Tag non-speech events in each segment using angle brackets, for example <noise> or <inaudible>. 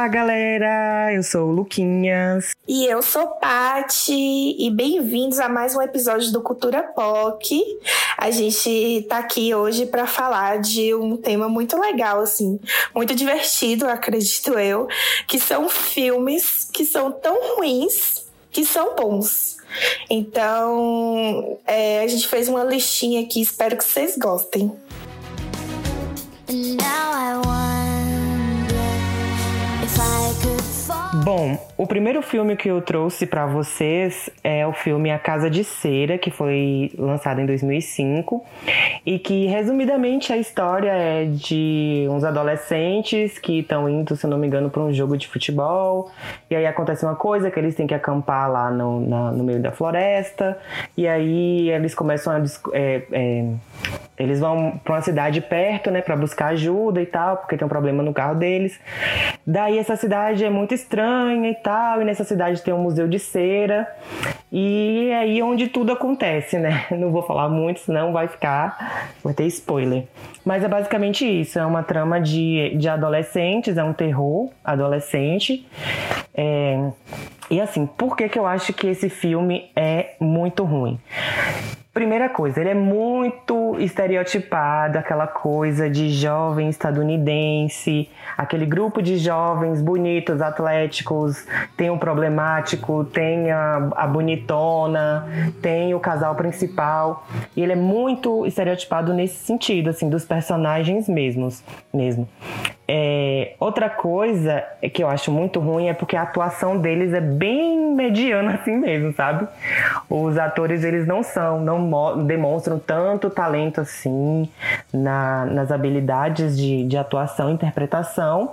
Olá, galera! Eu sou o Luquinhas. E eu sou Pati. E bem-vindos a mais um episódio do Cultura POC. A gente tá aqui hoje para falar de um tema muito legal, assim, muito divertido, acredito eu, que são filmes que são tão ruins que são bons. Então, é, a gente fez uma listinha aqui, espero que vocês gostem. Now Bom, o primeiro filme que eu trouxe para vocês é o filme A Casa de Cera, que foi lançado em 2005 e que, resumidamente, a história é de uns adolescentes que estão indo, se não me engano, para um jogo de futebol e aí acontece uma coisa que eles têm que acampar lá no, na, no meio da floresta e aí eles começam a é, é, eles vão para uma cidade perto, né, para buscar ajuda e tal, porque tem um problema no carro deles. Daí essa cidade é muito estranha e tal, e nessa cidade tem um museu de cera. E é aí onde tudo acontece, né? <laughs> Não vou falar muito, senão vai ficar, vai ter spoiler. Mas é basicamente isso, é uma trama de, de adolescentes, é um terror adolescente. É... E assim, por que, que eu acho que esse filme é muito ruim? Primeira coisa, ele é muito estereotipado, aquela coisa de jovem estadunidense, aquele grupo de jovens bonitos, atléticos, tem um problemático, tem a, a bonitona, tem o casal principal. E ele é muito estereotipado nesse sentido, assim, dos personagens mesmos, mesmo. É, outra coisa que eu acho muito ruim é porque a atuação deles é bem mediana assim mesmo, sabe? Os atores eles não são, não demonstram tanto talento assim na, nas habilidades de, de atuação e interpretação,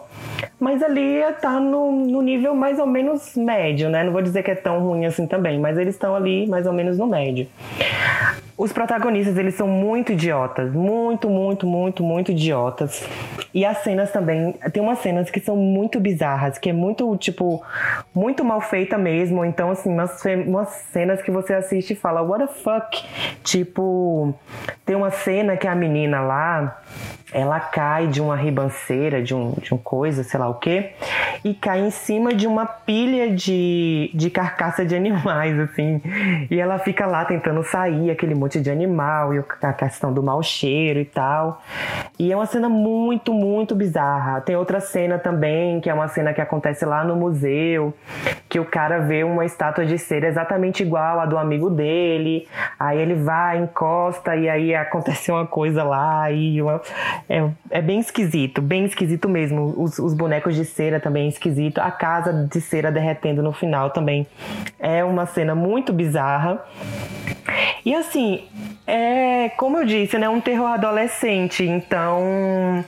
mas ali tá no, no nível mais ou menos médio, né? Não vou dizer que é tão ruim assim também, mas eles estão ali mais ou menos no médio. Os protagonistas, eles são muito idiotas, muito, muito, muito, muito idiotas. E as cenas também, tem umas cenas que são muito bizarras, que é muito, tipo, muito mal feita mesmo. Então, assim, umas, umas cenas que você assiste e fala, what the fuck? Tipo, tem uma cena que a menina lá, ela cai de uma ribanceira, de um, de um coisa, sei lá o que, e cai em cima de uma pilha de, de carcaça de animais, assim. E ela fica lá tentando sair, aquele monte de animal, e a questão do mau cheiro e tal. E é uma cena muito, muito bizarra. Tem outra cena também, que é uma cena que acontece lá no museu, que o cara vê uma estátua de cera exatamente igual a do amigo dele. Aí ele vai, encosta, e aí acontece uma coisa lá, e uma é, é bem esquisito, bem esquisito mesmo. Os, os bonecos de cera também é esquisito. A casa de cera derretendo no final também é uma cena muito bizarra. E assim, é como eu disse, né, um terror adolescente, então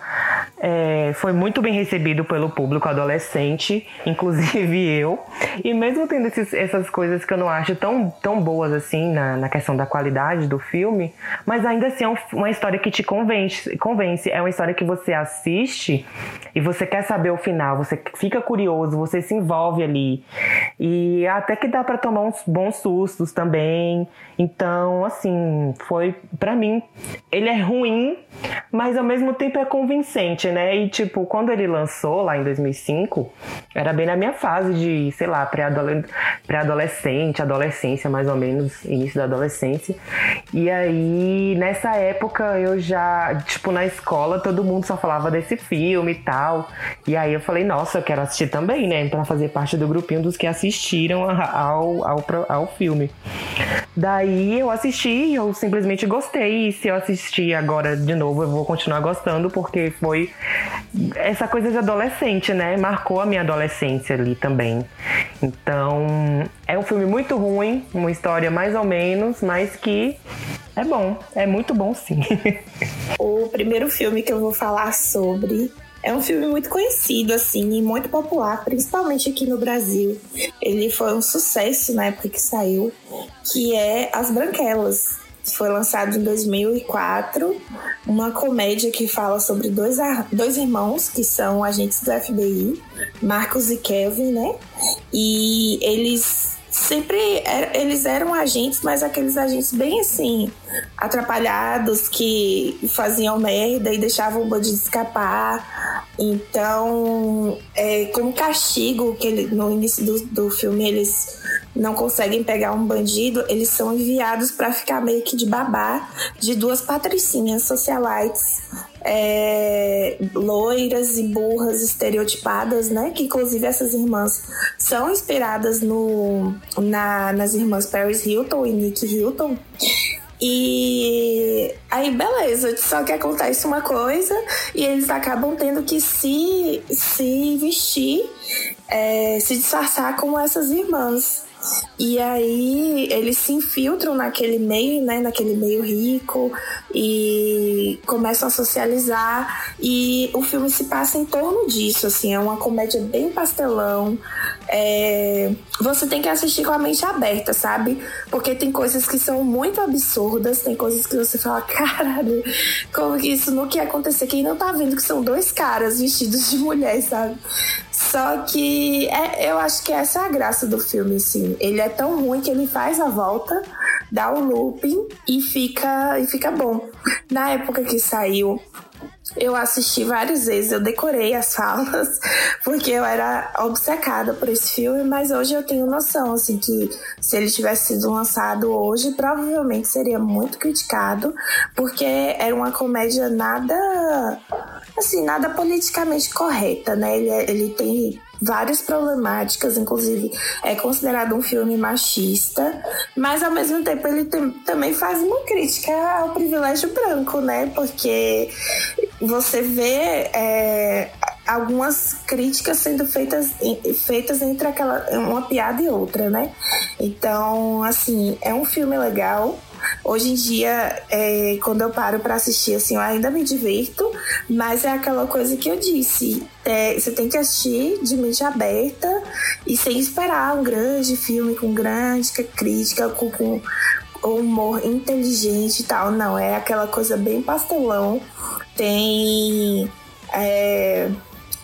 é, foi muito bem recebido pelo público adolescente, inclusive <laughs> eu. E mesmo tendo esses, essas coisas que eu não acho tão, tão boas assim na, na questão da qualidade do filme, mas ainda assim é um, uma história que te convence, convence. É uma história que você assiste e você quer saber o final, você fica curioso, você se envolve ali. E até que dá para tomar uns bons sustos também. Então, assim, foi para mim, ele é ruim, mas ao mesmo tempo é convincente, né? E tipo, quando ele lançou lá em 2005, era bem na minha fase de, sei lá, pré-adolescente, adolescência, mais ou menos, início da adolescência. E aí, nessa época, eu já, tipo, na escola, todo mundo só falava desse filme e tal. E aí eu falei, nossa, eu quero assistir também, né? Pra fazer parte do grupinho dos que assistiram ao, ao, ao filme. Daí eu assisti eu simplesmente gostei. E se eu assistir agora de novo, eu vou continuar gostando, porque foi essa coisa de adolescente, né? Marcou a minha adolescência ali também. Então, é um filme muito ruim, uma história mais ou menos, mas que é bom, é muito bom sim. <laughs> o primeiro filme que eu vou falar sobre é um filme muito conhecido, assim, e muito popular, principalmente aqui no Brasil. Ele foi um sucesso na época que saiu, que é As Branquelas. Foi lançado em 2004, uma comédia que fala sobre dois, dois irmãos que são agentes do FBI, Marcos e Kevin, né? E eles sempre era, eles eram agentes, mas aqueles agentes bem assim, atrapalhados, que faziam merda e deixavam o bandido escapar. Então, é, como castigo, que ele, no início do, do filme eles não conseguem pegar um bandido, eles são enviados para ficar meio que de babá de duas patricinhas socialites é, loiras e burras estereotipadas, né? Que inclusive essas irmãs são inspiradas no, na, nas irmãs Paris Hilton e Nick Hilton. E aí, beleza, só que acontece uma coisa e eles acabam tendo que se, se vestir, é, se disfarçar como essas irmãs. E aí eles se infiltram naquele meio, né, naquele meio rico e começam a socializar e o filme se passa em torno disso, assim, é uma comédia bem pastelão. É... Você tem que assistir com a mente aberta, sabe? Porque tem coisas que são muito absurdas, tem coisas que você fala, <laughs> caralho, como que isso não quer acontecer? Quem não tá vendo que são dois caras vestidos de mulher, sabe? Só que é, eu acho que essa é a graça do filme, assim. Ele é tão ruim que ele faz a volta, dá o looping e fica, e fica bom. Na época que saiu, eu assisti várias vezes, eu decorei as <laughs> falas, porque eu era obcecada por esse filme, mas hoje eu tenho noção, assim, que se ele tivesse sido lançado hoje, provavelmente seria muito criticado, porque era uma comédia nada, assim, nada politicamente correta, né? Ele, é, ele tem várias problemáticas, inclusive é considerado um filme machista, mas ao mesmo tempo ele tem, também faz uma crítica ao privilégio branco, né? Porque você vê é, algumas críticas sendo feitas, feitas entre aquela uma piada e outra, né? Então, assim, é um filme legal. Hoje em dia, é, quando eu paro para assistir, assim, eu ainda me divirto, mas é aquela coisa que eu disse. É, você tem que assistir de mente aberta e sem esperar um grande filme com grande crítica, com, com humor inteligente e tal. Não, é aquela coisa bem pastelão. Tem. É,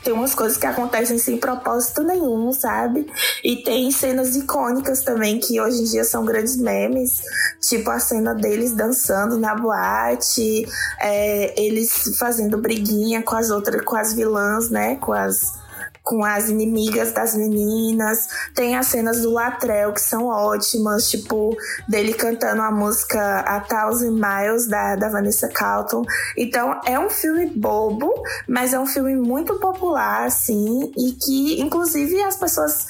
tem umas coisas que acontecem sem propósito nenhum, sabe? E tem cenas icônicas também que hoje em dia são grandes memes, tipo a cena deles dançando na boate, é, eles fazendo briguinha com as outras, com as vilãs, né? Com as com as inimigas das meninas. Tem as cenas do Latrell que são ótimas, tipo, dele cantando a música A Thousand Miles da, da Vanessa Carlton. Então, é um filme bobo, mas é um filme muito popular, assim, e que, inclusive, as pessoas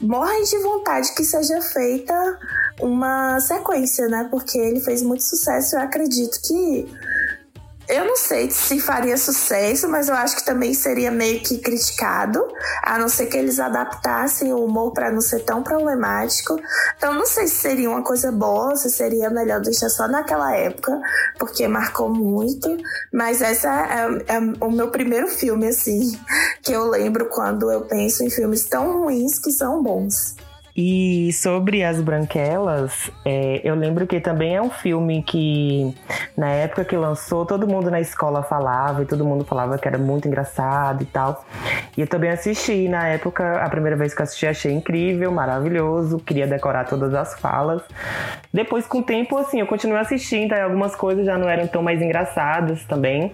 morrem de vontade que seja feita uma sequência, né? Porque ele fez muito sucesso. Eu acredito que eu não sei se faria sucesso, mas eu acho que também seria meio que criticado, a não ser que eles adaptassem o humor para não ser tão problemático. Então, não sei se seria uma coisa boa, se seria melhor deixar só naquela época, porque marcou muito. Mas essa é, é o meu primeiro filme, assim, que eu lembro quando eu penso em filmes tão ruins que são bons. E sobre as branquelas, é, eu lembro que também é um filme que, na época que lançou, todo mundo na escola falava e todo mundo falava que era muito engraçado e tal. E eu também assisti na época, a primeira vez que assisti, achei incrível, maravilhoso, queria decorar todas as falas. Depois, com o tempo, assim, eu continuei assistindo, aí algumas coisas já não eram tão mais engraçadas também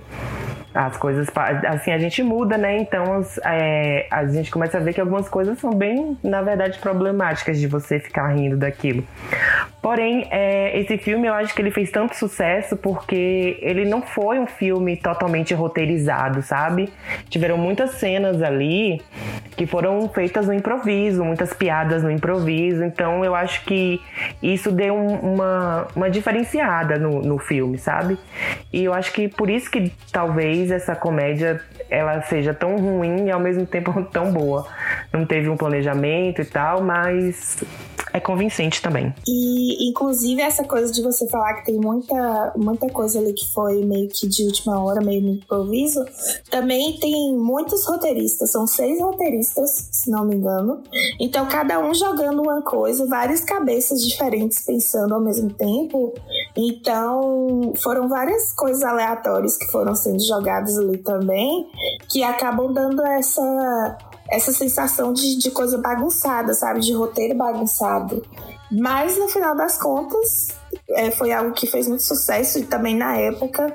as coisas assim a gente muda né? Então é, a gente começa a ver que algumas coisas são bem na verdade problemáticas de você ficar rindo daquilo porém é, esse filme eu acho que ele fez tanto sucesso porque ele não foi um filme totalmente roteirizado sabe? Tiveram muitas cenas ali que foram feitas no improviso muitas piadas no improviso. Então eu acho que isso deu uma, uma diferenciada no, no filme sabe? E eu acho que por isso que talvez essa comédia ela seja tão ruim e ao mesmo tempo <laughs> tão boa. Não teve um planejamento e tal, mas é convincente também. E, inclusive, essa coisa de você falar que tem muita, muita coisa ali que foi meio que de última hora, meio no improviso, também tem muitos roteiristas, são seis roteiristas, se não me engano. Então, cada um jogando uma coisa, várias cabeças diferentes pensando ao mesmo tempo. Então, foram várias coisas aleatórias que foram sendo jogadas ali também, que acabam dando essa essa sensação de, de coisa bagunçada, sabe? De roteiro bagunçado. Mas no final das contas, é, foi algo que fez muito sucesso e também na época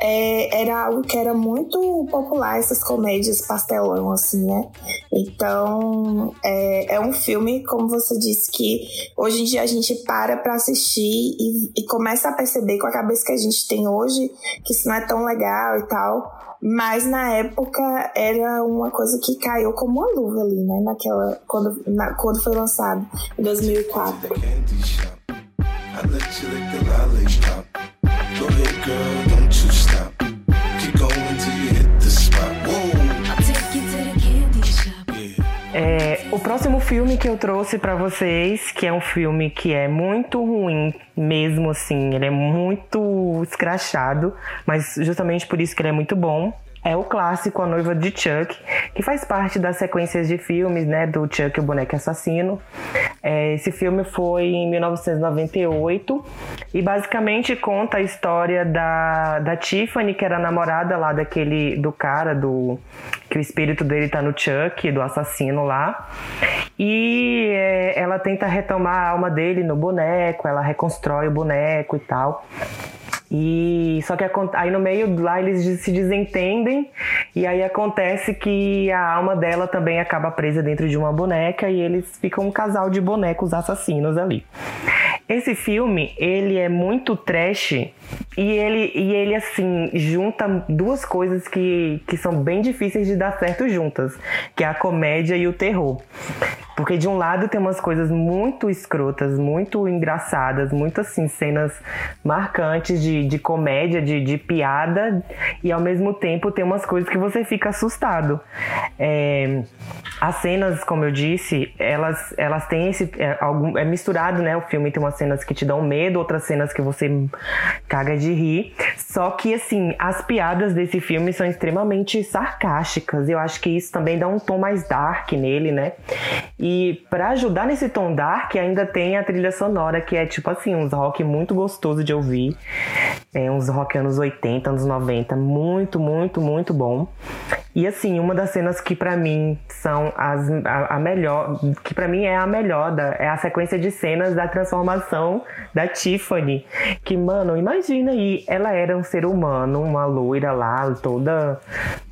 é, era algo que era muito popular, essas comédias pastelão, assim, né? Então, é, é um filme, como você disse, que hoje em dia a gente para pra assistir e, e começa a perceber com a cabeça que a gente tem hoje que isso não é tão legal e tal. Mas na época era uma coisa que caiu como uma luva ali, né? Naquela, quando, na, quando foi lançado, em 2004. É, o próximo filme que eu trouxe para vocês, que é um filme que é muito ruim mesmo assim, ele é muito escrachado, mas justamente por isso que ele é muito bom, é o clássico A Noiva de Chuck, que faz parte das sequências de filmes, né, do Chuck o Boneco Assassino. É, esse filme foi em 1998 e basicamente conta a história da, da Tiffany, que era namorada lá daquele, do cara, do que o espírito dele tá no Chuck, do assassino lá. E é, ela tenta retomar a alma dele no boneco, ela reconstrói o boneco e tal. E só que aí no meio lá eles se desentendem e aí acontece que a alma dela também acaba presa dentro de uma boneca e eles ficam um casal de bonecos assassinos ali. Esse filme, ele é muito trash e ele, e ele assim, junta duas coisas que, que são bem difíceis de dar certo juntas, que é a comédia e o terror. Porque de um lado tem umas coisas muito escrotas, muito engraçadas, muito assim, cenas marcantes de, de comédia, de, de piada, e ao mesmo tempo tem umas coisas que você fica assustado. É, as cenas, como eu disse, elas, elas têm esse. É, algum, é misturado, né? O filme tem umas cenas que te dão medo, outras cenas que você caga de rir. Só que, assim, as piadas desse filme são extremamente sarcásticas. Eu acho que isso também dá um tom mais dark nele, né? E para ajudar nesse tom dark, ainda tem a trilha sonora, que é tipo assim, uns rock muito gostoso de ouvir. É, uns rock anos 80, anos 90. Muito, muito, muito bom. E assim, uma das cenas que para mim são as, a, a melhor, que para mim é a melhor, da, é a sequência de cenas da transformação da Tiffany. Que, mano, imagina aí, ela era um ser humano, uma loira lá, toda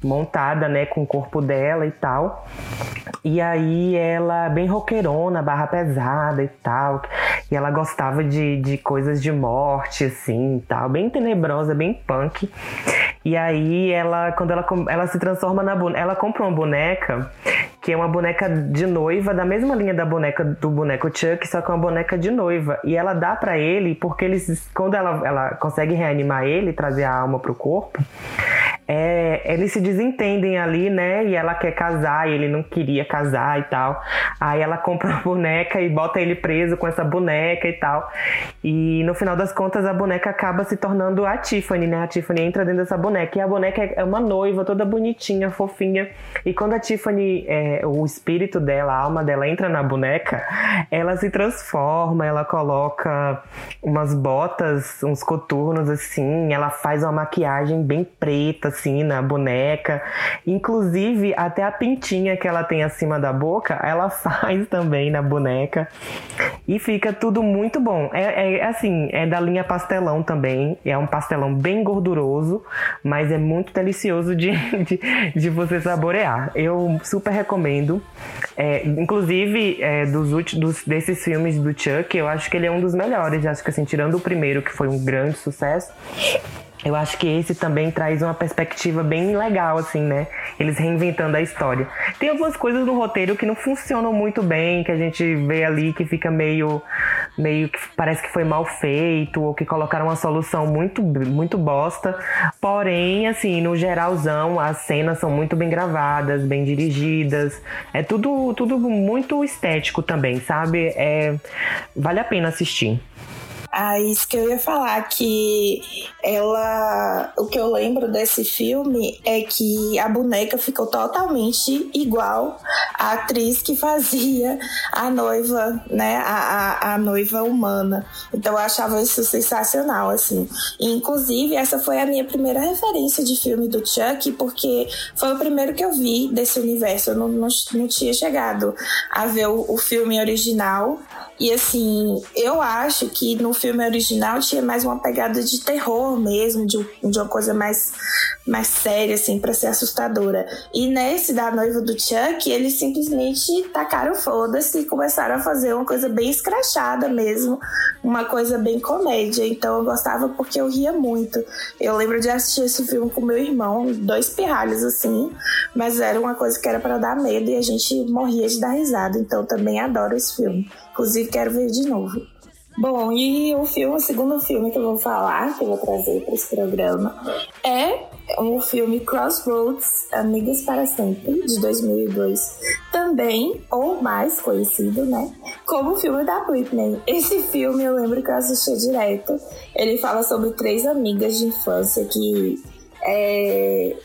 montada, né, com o corpo dela e tal. E aí ela, bem roqueirona, barra pesada e tal. E ela gostava de, de coisas de morte, assim e tal. Bem tenebrosa, bem punk. E aí ela, quando ela, ela se transforma na boneca, ela compra uma boneca que é uma boneca de noiva da mesma linha da boneca do boneco Chuck, só que é uma boneca de noiva. E ela dá para ele porque eles, quando ela, ela consegue reanimar ele, trazer a alma pro corpo, é, eles se desentendem ali, né? E ela quer casar e ele não queria casar e tal. Aí ela compra uma boneca e bota ele preso com essa boneca e tal. E no final das contas a boneca acaba se tornando a Tiffany, né? A Tiffany entra dentro dessa boneca e a boneca é uma noiva toda bonitinha, fofinha. E quando a Tiffany, é, o espírito dela, a alma dela entra na boneca, ela se transforma, ela coloca umas botas, uns coturnos assim, ela faz uma maquiagem bem preta, assim na boneca. Inclusive, até a pintinha que ela tem acima da boca, ela <laughs> faz também na boneca. E fica tudo muito bom. É, é assim, é da linha pastelão também. É um pastelão bem gorduroso, mas é muito delicioso de, <laughs> de, de você saborear. Eu super recomendo. É, inclusive, é, dos últimos desses filmes do Chuck, eu acho que ele é um dos melhores. Acho que assim, tirando o primeiro, que foi um grande sucesso. Eu acho que esse também traz uma perspectiva bem legal, assim, né? Eles reinventando a história. Tem algumas coisas no roteiro que não funcionam muito bem, que a gente vê ali que fica meio. meio que parece que foi mal feito, ou que colocaram uma solução muito, muito bosta. Porém, assim, no geralzão, as cenas são muito bem gravadas, bem dirigidas. É tudo, tudo muito estético também, sabe? É, vale a pena assistir. Ah, isso que eu ia falar, que ela. O que eu lembro desse filme é que a boneca ficou totalmente igual à atriz que fazia a noiva, né? A, a, a noiva humana. Então eu achava isso sensacional, assim. E, inclusive, essa foi a minha primeira referência de filme do Chuck, porque foi o primeiro que eu vi desse universo. Eu não, não, não tinha chegado a ver o, o filme original. E assim, eu acho que no filme original tinha mais uma pegada de terror mesmo, de, de uma coisa mais, mais séria, assim, para ser assustadora. E nesse da noiva do Chuck, eles simplesmente tacaram foda-se e começaram a fazer uma coisa bem escrachada mesmo, uma coisa bem comédia. Então eu gostava porque eu ria muito. Eu lembro de assistir esse filme com meu irmão, dois pirralhos assim, mas era uma coisa que era para dar medo e a gente morria de dar risada. Então também adoro esse filme. Inclusive, quero ver de novo. Bom, e o filme, o segundo filme que eu vou falar, que eu vou trazer para esse programa, é o filme Crossroads, Amigas para Sempre, de 2002. Também, ou mais conhecido, né? Como o filme da Britney. Esse filme eu lembro que eu assisti direto. Ele fala sobre três amigas de infância que é,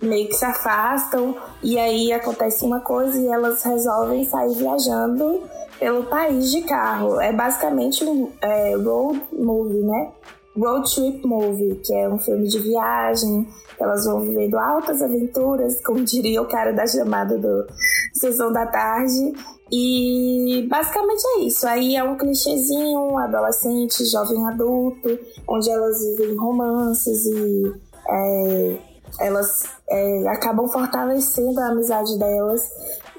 meio que se afastam e aí acontece uma coisa e elas resolvem sair viajando pelo país de carro. É basicamente um é, road movie, né? Road Trip Movie, que é um filme de viagem, elas vão vivendo altas aventuras, como diria o cara da chamada do Sessão da Tarde. E basicamente é isso. Aí é um clichêzinho, adolescente, jovem adulto, onde elas vivem romances e é, elas é, acabam fortalecendo a amizade delas.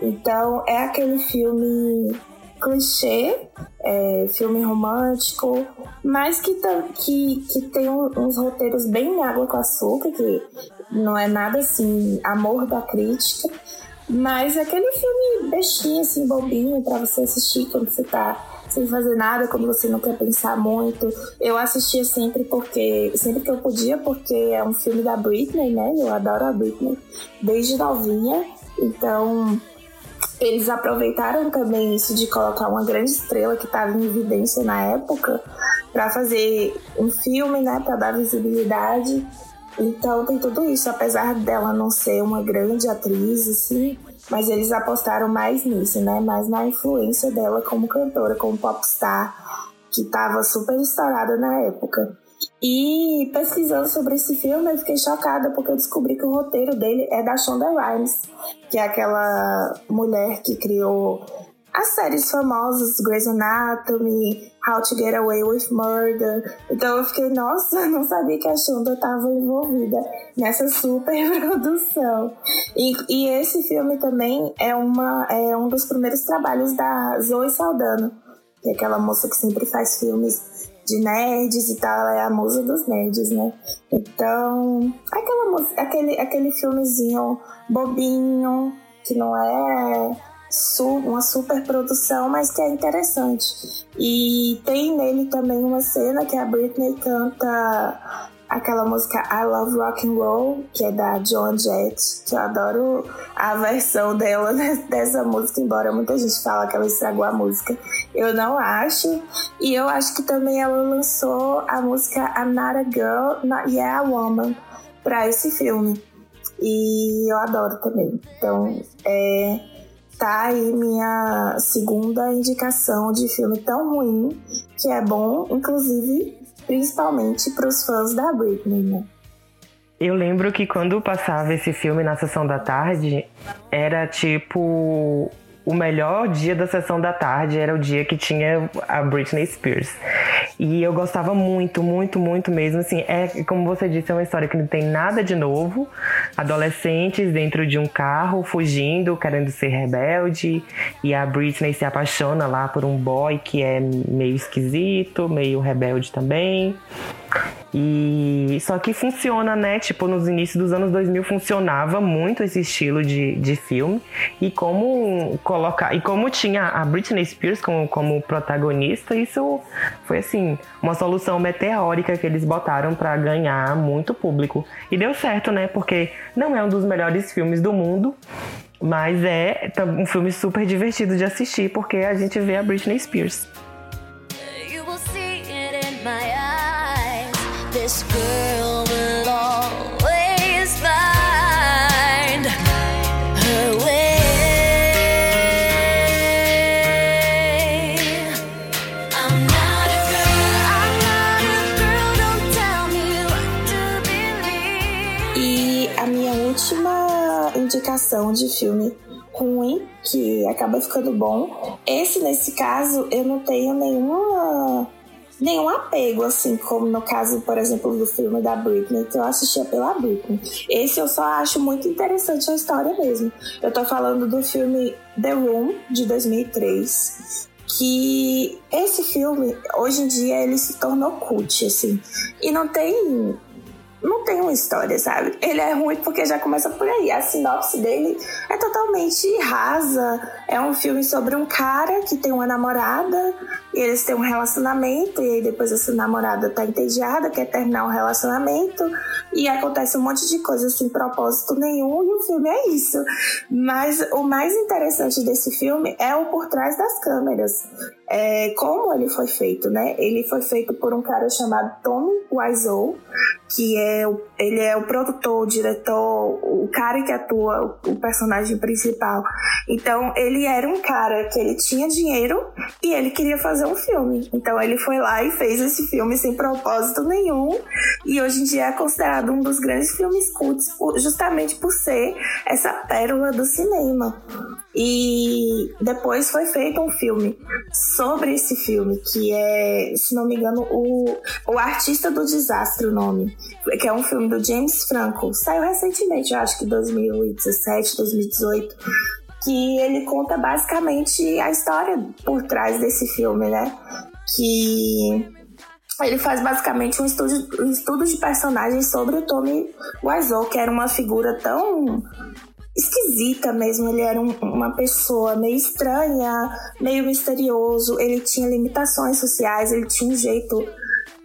Então é aquele filme clichê, é, filme romântico, mas que, que, que tem uns roteiros bem água com açúcar, que não é nada assim, amor da crítica, mas é aquele filme bestinho, assim, bobinho, para você assistir quando você tá sem fazer nada, quando você não quer pensar muito. Eu assistia sempre porque, sempre que eu podia, porque é um filme da Britney, né? Eu adoro a Britney desde novinha, então eles aproveitaram também isso de colocar uma grande estrela que estava em evidência na época para fazer um filme, né, para dar visibilidade. Então tem tudo isso, apesar dela não ser uma grande atriz, assim, mas eles apostaram mais nisso, né, mais na influência dela como cantora, como popstar, que estava super estourada na época. E pesquisando sobre esse filme, eu fiquei chocada porque eu descobri que o roteiro dele é da Shonda Rhimes, que é aquela mulher que criou as séries famosas Grey's Anatomy, How to Get Away with Murder. Então eu fiquei, nossa, <laughs> não sabia que a Shonda estava envolvida nessa super <laughs> produção. E, e, esse filme também é, uma, é um dos primeiros trabalhos da Zoe Saldana, que é aquela moça que sempre faz filmes de nerds e tal, ela é a musa dos nerds, né? Então, aquela aquele, aquele filmezinho bobinho, que não é uma super produção, mas que é interessante. E tem nele também uma cena que a Britney canta aquela música I Love Rock and Roll, que é da Joan Jett, que eu adoro a versão dela <laughs> dessa música, embora muita gente fala que ela estragou a música. Eu não acho. E eu acho que também ela lançou a música I'm Not a Girl, Not Yeah a Woman para esse filme. E eu adoro também. Então, é, tá aí minha segunda indicação de filme tão ruim que é bom, inclusive principalmente para os fãs da Britney, né? Eu lembro que quando passava esse filme na sessão da tarde, era tipo o melhor dia da sessão da tarde era o dia que tinha a Britney Spears. E eu gostava muito, muito, muito mesmo. Assim, é como você disse, é uma história que não tem nada de novo. Adolescentes dentro de um carro, fugindo, querendo ser rebelde. E a Britney se apaixona lá por um boy que é meio esquisito, meio rebelde também. E só que funciona, né? Tipo, nos inícios dos anos 2000 funcionava muito esse estilo de, de filme. E como colocar. E como tinha a Britney Spears como, como protagonista, isso foi assim, uma solução meteórica que eles botaram para ganhar muito público. E deu certo, né? Porque não é um dos melhores filmes do mundo. Mas é um filme super divertido de assistir porque a gente vê a Britney Spears. De filme ruim, que acaba ficando bom. Esse, nesse caso, eu não tenho nenhuma nenhum apego, assim, como no caso, por exemplo, do filme da Britney, que eu assistia pela Britney. Esse eu só acho muito interessante a história mesmo. Eu tô falando do filme The Room, de 2003, que esse filme, hoje em dia, ele se tornou cult, assim. E não tem não tem uma história, sabe? Ele é ruim porque já começa por aí. A sinopse dele é totalmente rasa. É um filme sobre um cara que tem uma namorada e eles têm um relacionamento, e aí depois essa namorada tá entediada, quer terminar o um relacionamento, e acontece um monte de coisas sem propósito nenhum, e o filme é isso. Mas o mais interessante desse filme é o por trás das câmeras. É, como ele foi feito, né? Ele foi feito por um cara chamado Tommy Wiseau, que é o, ele é o produtor, o diretor, o cara que atua o personagem principal. Então, ele era um cara que ele tinha dinheiro e ele queria fazer um filme. Então, ele foi lá e fez esse filme sem propósito nenhum. E hoje em dia é considerado um dos grandes filmes cultos, justamente por ser essa pérola do cinema. E depois foi feito um filme sobre esse filme, que é, se não me engano, o, o Artista do Desastre, o nome. Que é um filme do James Franco. Saiu recentemente, eu acho que 2017, 2018. Que ele conta basicamente a história por trás desse filme, né? Que ele faz basicamente um estudo, um estudo de personagens sobre o Tommy Wiseau, que era uma figura tão esquisita mesmo. Ele era um, uma pessoa meio estranha, meio misterioso. Ele tinha limitações sociais, ele tinha um jeito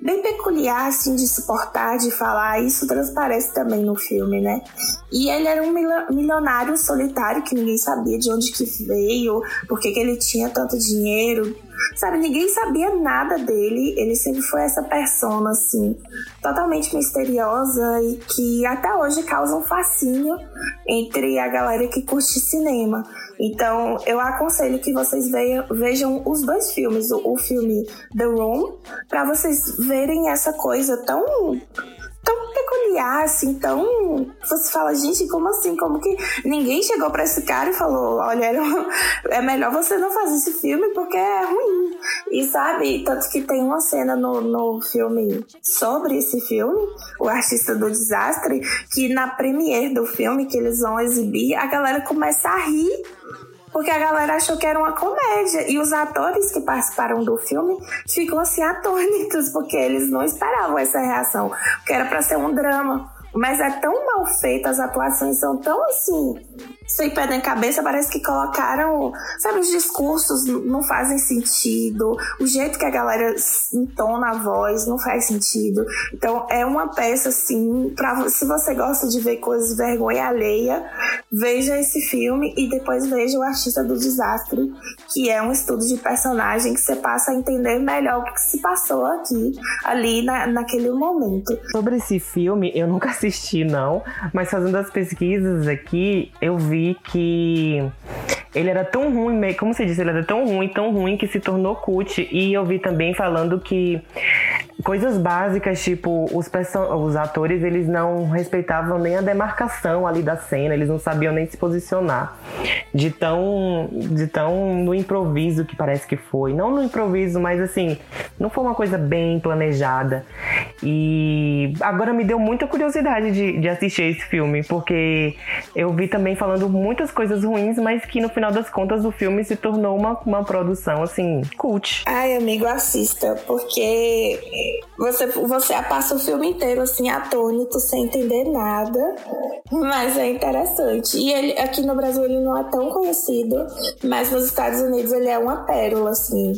bem peculiar assim de se portar, de falar. Isso transparece também no filme, né? E ele era um milionário solitário que ninguém sabia de onde que veio, por que ele tinha tanto dinheiro, Sabe, ninguém sabia nada dele. Ele sempre foi essa persona, assim, totalmente misteriosa e que até hoje causa um fascínio entre a galera que curte cinema. Então, eu aconselho que vocês vejam os dois filmes, o, filme The Room, para vocês verem essa coisa tão tão peculiar, assim, tão. Você fala, gente, como assim? Como que ninguém chegou para esse cara e falou: olha, é melhor você não fazer esse filme porque é ruim. E sabe, tanto que tem uma cena no, no filme sobre esse filme, O Artista do Desastre, que na premiere do filme que eles vão exibir, a galera começa a rir porque a galera achou que era uma comédia. E os atores que participaram do filme ficam assim atônitos, porque eles não esperavam essa reação, porque era para ser um drama. Mas é tão mal feito, as atuações são tão assim sem pé nem cabeça, parece que colocaram, sabe, os discursos não fazem sentido, o jeito que a galera entona a voz não faz sentido. Então é uma peça assim, para se você gosta de ver coisas de vergonha alheia, veja esse filme e depois veja o Artista do Desastre, que é um estudo de personagem que você passa a entender melhor o que se passou aqui, ali na, naquele momento. Sobre esse filme, eu nunca assisti não, mas fazendo as pesquisas aqui, eu vi vi que ele era tão ruim, como você disse, ele era tão ruim, tão ruim que se tornou cult. E eu vi também falando que coisas básicas, tipo, os, os atores, eles não respeitavam nem a demarcação ali da cena, eles não sabiam nem se posicionar. De tão, de tão no improviso que parece que foi. Não no improviso, mas assim, não foi uma coisa bem planejada. E agora me deu muita curiosidade de, de assistir esse filme, porque eu vi também falando muitas coisas ruins, mas que no final das contas o filme se tornou uma, uma produção, assim, cult. Ai, amigo, assista, porque você, você passa o filme inteiro assim, atônito, sem entender nada. Mas é interessante. E ele, aqui no Brasil ele não é tão conhecido, mas nos Estados Unidos ele é uma pérola, assim.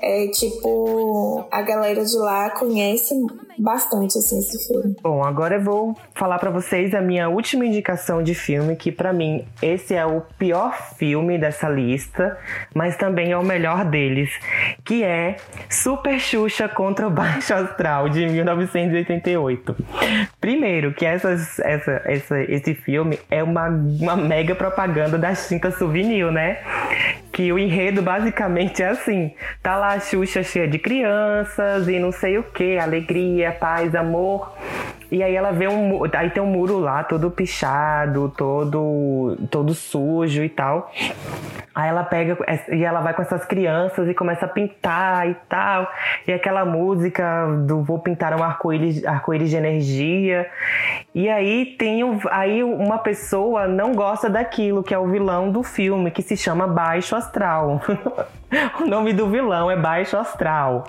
É tipo, a galera de lá conhece bastante assim esse filme. Bom, agora eu vou falar para vocês a minha última indicação de filme, que para mim esse é o pior filme dessa lista, mas também é o melhor deles, que é Super Xuxa contra o Baixo Astral de 1988. Primeiro, que essas, essa, essa, esse filme é uma, uma mega propaganda da Cinta Souvenir, né? Que o enredo basicamente é assim: tá lá a Xuxa cheia de crianças e não sei o que, alegria, paz, amor. E aí ela vê um. Aí tem um muro lá todo pichado, todo, todo sujo e tal. Aí ela pega e ela vai com essas crianças e começa a pintar e tal. E aquela música do Vou pintar um arco-íris arco de energia. E aí tem aí uma pessoa não gosta daquilo, que é o vilão do filme, que se chama Baixo Astral. <laughs> o nome do vilão é Baixo Astral.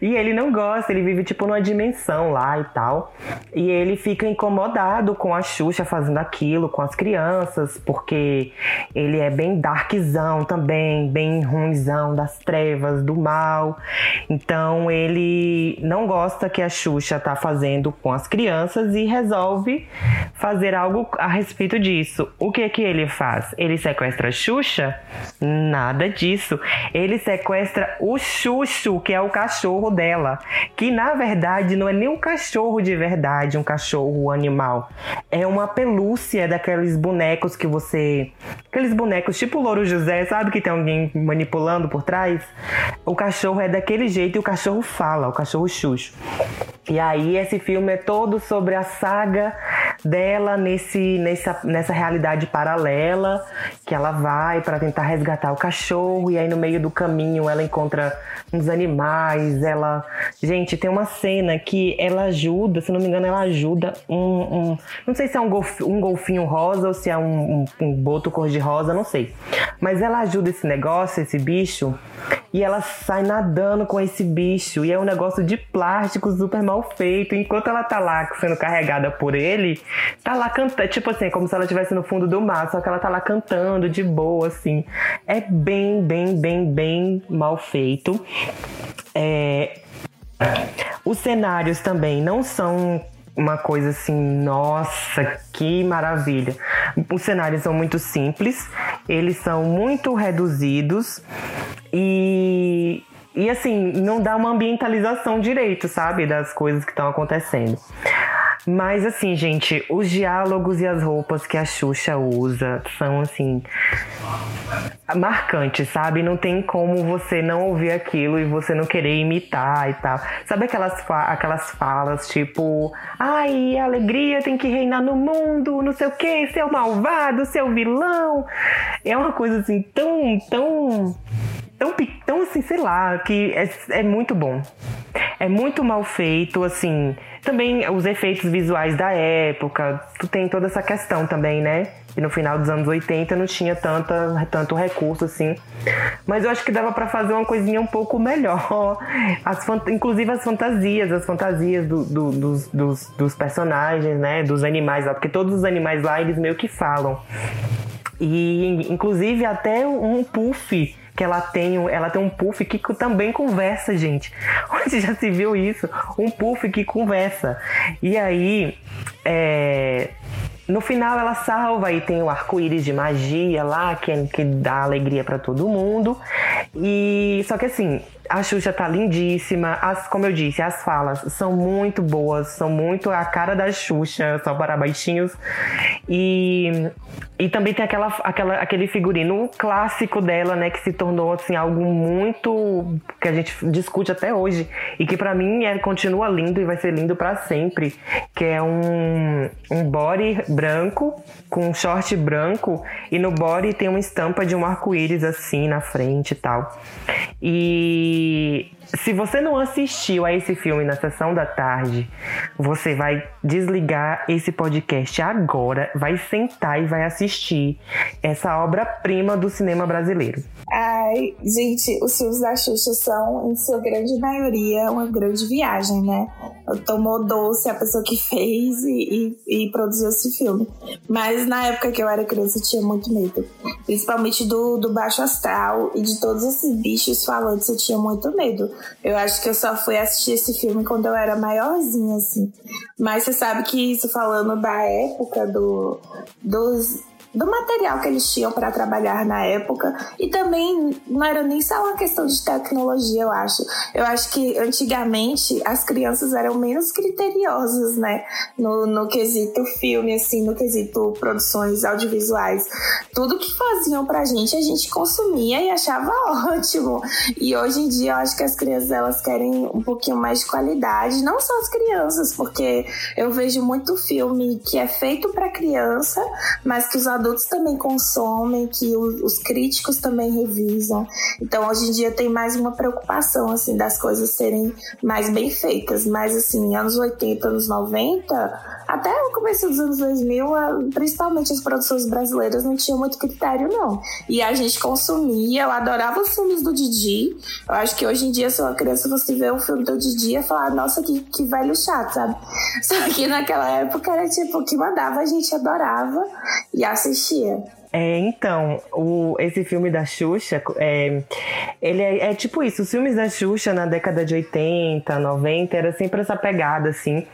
E ele não gosta, ele vive tipo numa dimensão lá e tal. E ele fica incomodado com a Xuxa fazendo aquilo com as crianças, porque ele é bem darkzão também, bem ruimzão das trevas, do mal. Então ele não gosta que a Xuxa tá fazendo com as crianças e resolve fazer algo a respeito disso. O que que ele faz? Ele sequestra a Xuxa? Nada disso ele sequestra o Xuxo, que é o cachorro dela, que na verdade não é nem um cachorro de verdade, um cachorro animal. É uma pelúcia daqueles bonecos que você. Aqueles bonecos tipo Louro José, sabe que tem alguém manipulando por trás? O cachorro é daquele jeito e o cachorro fala, o cachorro Xuxo. E aí esse filme é todo sobre a saga dela nesse, nessa, nessa realidade paralela que ela vai para tentar resgatar o cachorro e aí no meio do caminho ela encontra uns animais, ela... Gente, tem uma cena que ela ajuda, se não me engano, ela ajuda um... um não sei se é um, um golfinho rosa ou se é um, um, um boto cor-de-rosa, não sei. Mas ela ajuda esse negócio, esse bicho, e ela sai nadando com esse bicho. E é um negócio de plástico super mal feito. Enquanto ela tá lá sendo carregada por ele, tá lá cantando. Tipo assim, como se ela estivesse no fundo do mar, só que ela tá lá cantando de boa, assim. É bem, bem, bem, bem mal feito. É... Os cenários também não são uma coisa assim, nossa, que maravilha. Os cenários são muito simples, eles são muito reduzidos e e assim, não dá uma ambientalização direito, sabe, das coisas que estão acontecendo. Mas assim, gente, os diálogos e as roupas que a Xuxa usa são assim marcantes, sabe? Não tem como você não ouvir aquilo e você não querer imitar e tal. Sabe aquelas, aquelas falas tipo, ai, a alegria tem que reinar no mundo, não sei o que, seu malvado, seu vilão. É uma coisa assim tão, tão tão, tão assim, sei lá, que é, é muito bom. É muito mal feito, assim. Também os efeitos visuais da época, tu tem toda essa questão também, né? E no final dos anos 80 não tinha tanta, tanto recurso assim. Mas eu acho que dava para fazer uma coisinha um pouco melhor. <laughs> As, inclusive as fantasias, as fantasias do, do, dos, dos, dos personagens, né? Dos animais lá. Porque todos os animais lá, eles meio que falam. E inclusive até um puff que ela tem, ela tem um puff que também conversa, gente. <laughs> Onde já se viu isso? Um puff que conversa. E aí, é, no final ela salva e tem o arco-íris de magia lá, que, é, que dá alegria para todo mundo. E só que assim, a Xuxa tá lindíssima. As, como eu disse, as falas são muito boas, são muito a cara da Xuxa, só para baixinhos. E, e também tem aquela, aquela, aquele figurino clássico dela, né, que se tornou assim algo muito que a gente discute até hoje e que para mim é, continua lindo e vai ser lindo para sempre, que é um, um body branco com um short branco e no body tem uma estampa de um arco-íris assim na frente e tal. E e se você não assistiu a esse filme na sessão da tarde, você vai desligar esse podcast agora, vai sentar e vai assistir essa obra-prima do cinema brasileiro. Ai, gente, os filmes da Xuxa são, em sua grande maioria, uma grande viagem, né? tomou doce a pessoa que fez e, e, e, produziu esse filme. Mas na época que eu era criança eu tinha muito medo. Principalmente do, do baixo astral e de todos esses bichos falantes eu tinha muito medo. Eu acho que eu só fui assistir esse filme quando eu era maiorzinha, assim. Mas você sabe que isso falando da época do, dos do material que eles tinham para trabalhar na época e também não era nem só uma questão de tecnologia, eu acho. Eu acho que antigamente as crianças eram menos criteriosas, né, no, no quesito filme, assim, no quesito produções audiovisuais. Tudo que faziam pra gente a gente consumia e achava <laughs> ótimo. E hoje em dia eu acho que as crianças elas querem um pouquinho mais de qualidade, não só as crianças, porque eu vejo muito filme que é feito para criança, mas que os adultos também consomem, que os críticos também revisam. Então, hoje em dia tem mais uma preocupação, assim, das coisas serem mais bem feitas. Mas, assim, anos 80, anos 90, até o começo dos anos 2000, principalmente as produções brasileiras não tinham muito critério, não. E a gente consumia, eu adorava os filmes do Didi. Eu acho que hoje em dia, se uma criança fosse ver um filme do Didi, ia falar, nossa, que, que velho chato, sabe? <laughs> Só que naquela época era tipo, o que mandava, a gente adorava e assistia. É, então, o, esse filme da Xuxa, é, ele é, é, tipo isso, os filmes da Xuxa na década de 80, 90, era sempre essa pegada, assim.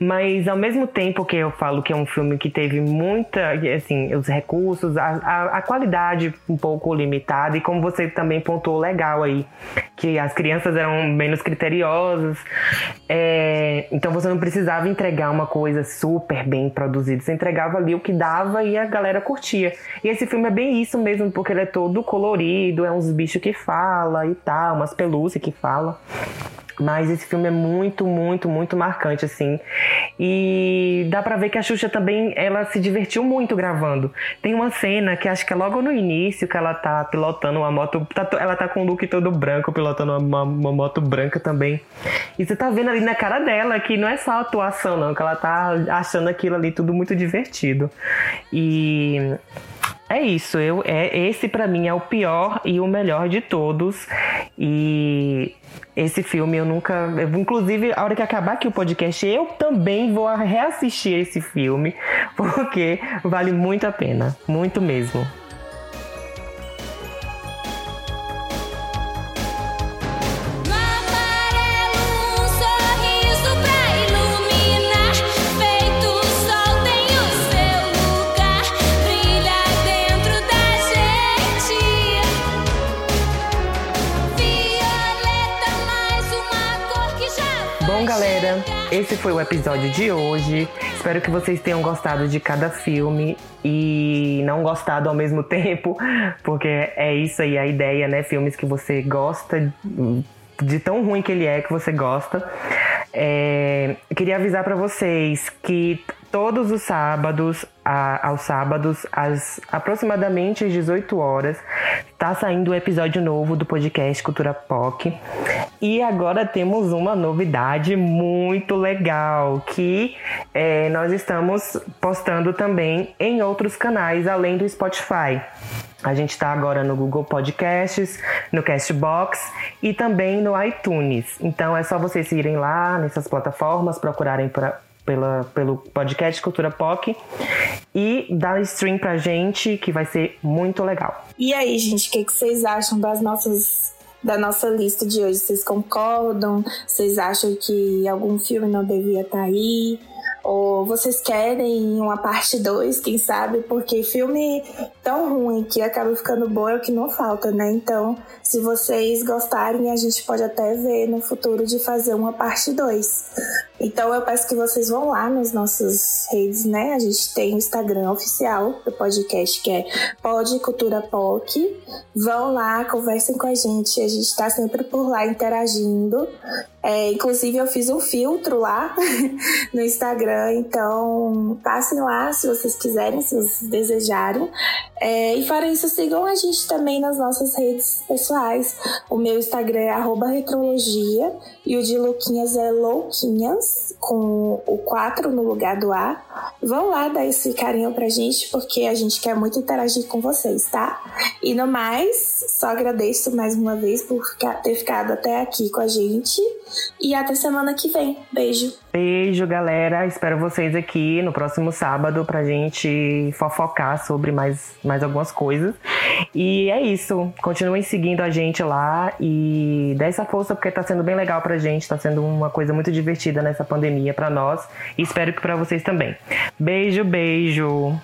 Mas ao mesmo tempo que eu falo que é um filme que teve muita, assim, os recursos, a, a, a qualidade um pouco limitada, e como você também pontuou legal aí, que as crianças eram menos criteriosas, é, então você não precisava entregar uma coisa super bem produzida, você entregava ali o que dava e a galera curtia. E esse filme é bem isso mesmo, porque ele é todo colorido, é uns bichos que fala e tal, umas pelúcias que fala. Mas esse filme é muito, muito, muito marcante, assim. E dá pra ver que a Xuxa também, ela se divertiu muito gravando. Tem uma cena que acho que é logo no início, que ela tá pilotando uma moto. Tá, ela tá com o look todo branco, pilotando uma, uma, moto branca também. E você tá vendo ali na cara dela que não é só atuação, não. Que ela tá achando aquilo ali tudo muito divertido. E é isso, eu, é, esse para mim é o pior e o melhor de todos. E esse filme eu nunca. Eu, inclusive, a hora que acabar aqui o podcast, eu também vou reassistir esse filme, <laughs> porque vale muito a pena. Muito mesmo. Esse foi o episódio de hoje. Espero que vocês tenham gostado de cada filme e não gostado ao mesmo <laughs> tempo, porque é isso aí a ideia, né? Filmes que você gosta, de tão ruim que ele é, que você gosta. É, queria avisar para vocês que todos os sábados, a, aos sábados, às aproximadamente às 18 horas, tá saindo um episódio novo do podcast Cultura POC. E agora temos uma novidade muito legal que é, nós estamos postando também em outros canais além do Spotify. A gente está agora no Google Podcasts, no Castbox e também no iTunes. Então é só vocês irem lá nessas plataformas, procurarem pra, pela, pelo podcast Cultura POC e dar stream pra gente, que vai ser muito legal. E aí, gente, o que, que vocês acham das nossas da nossa lista de hoje? Vocês concordam? Vocês acham que algum filme não devia estar tá aí? Ou vocês querem uma parte 2, quem sabe? Porque filme tão ruim que acaba ficando bom é o que não falta, né? Então, se vocês gostarem, a gente pode até ver no futuro de fazer uma parte 2. Então eu peço que vocês vão lá nas nossas redes, né? A gente tem o Instagram oficial do podcast, que é Pod. Vão lá, conversem com a gente. A gente tá sempre por lá interagindo. É, inclusive, eu fiz um filtro lá <laughs> no Instagram, então passem lá se vocês quiserem, se vocês desejarem. É, e fora isso, sigam a gente também nas nossas redes pessoais. O meu Instagram é retrologia e o de Luquinhas é Louquinhas. com o 4 no lugar do A. Vão lá dar esse carinho pra gente, porque a gente quer muito interagir com vocês, tá? E no mais, só agradeço mais uma vez por ter ficado até aqui com a gente. E até semana que vem. Beijo. Beijo, galera. Espero vocês aqui no próximo sábado pra gente fofocar sobre mais, mais algumas coisas. E é isso. Continuem seguindo a gente lá e dê essa força porque tá sendo bem legal pra gente, tá sendo uma coisa muito divertida nessa pandemia pra nós e espero que pra vocês também. Beijo, beijo.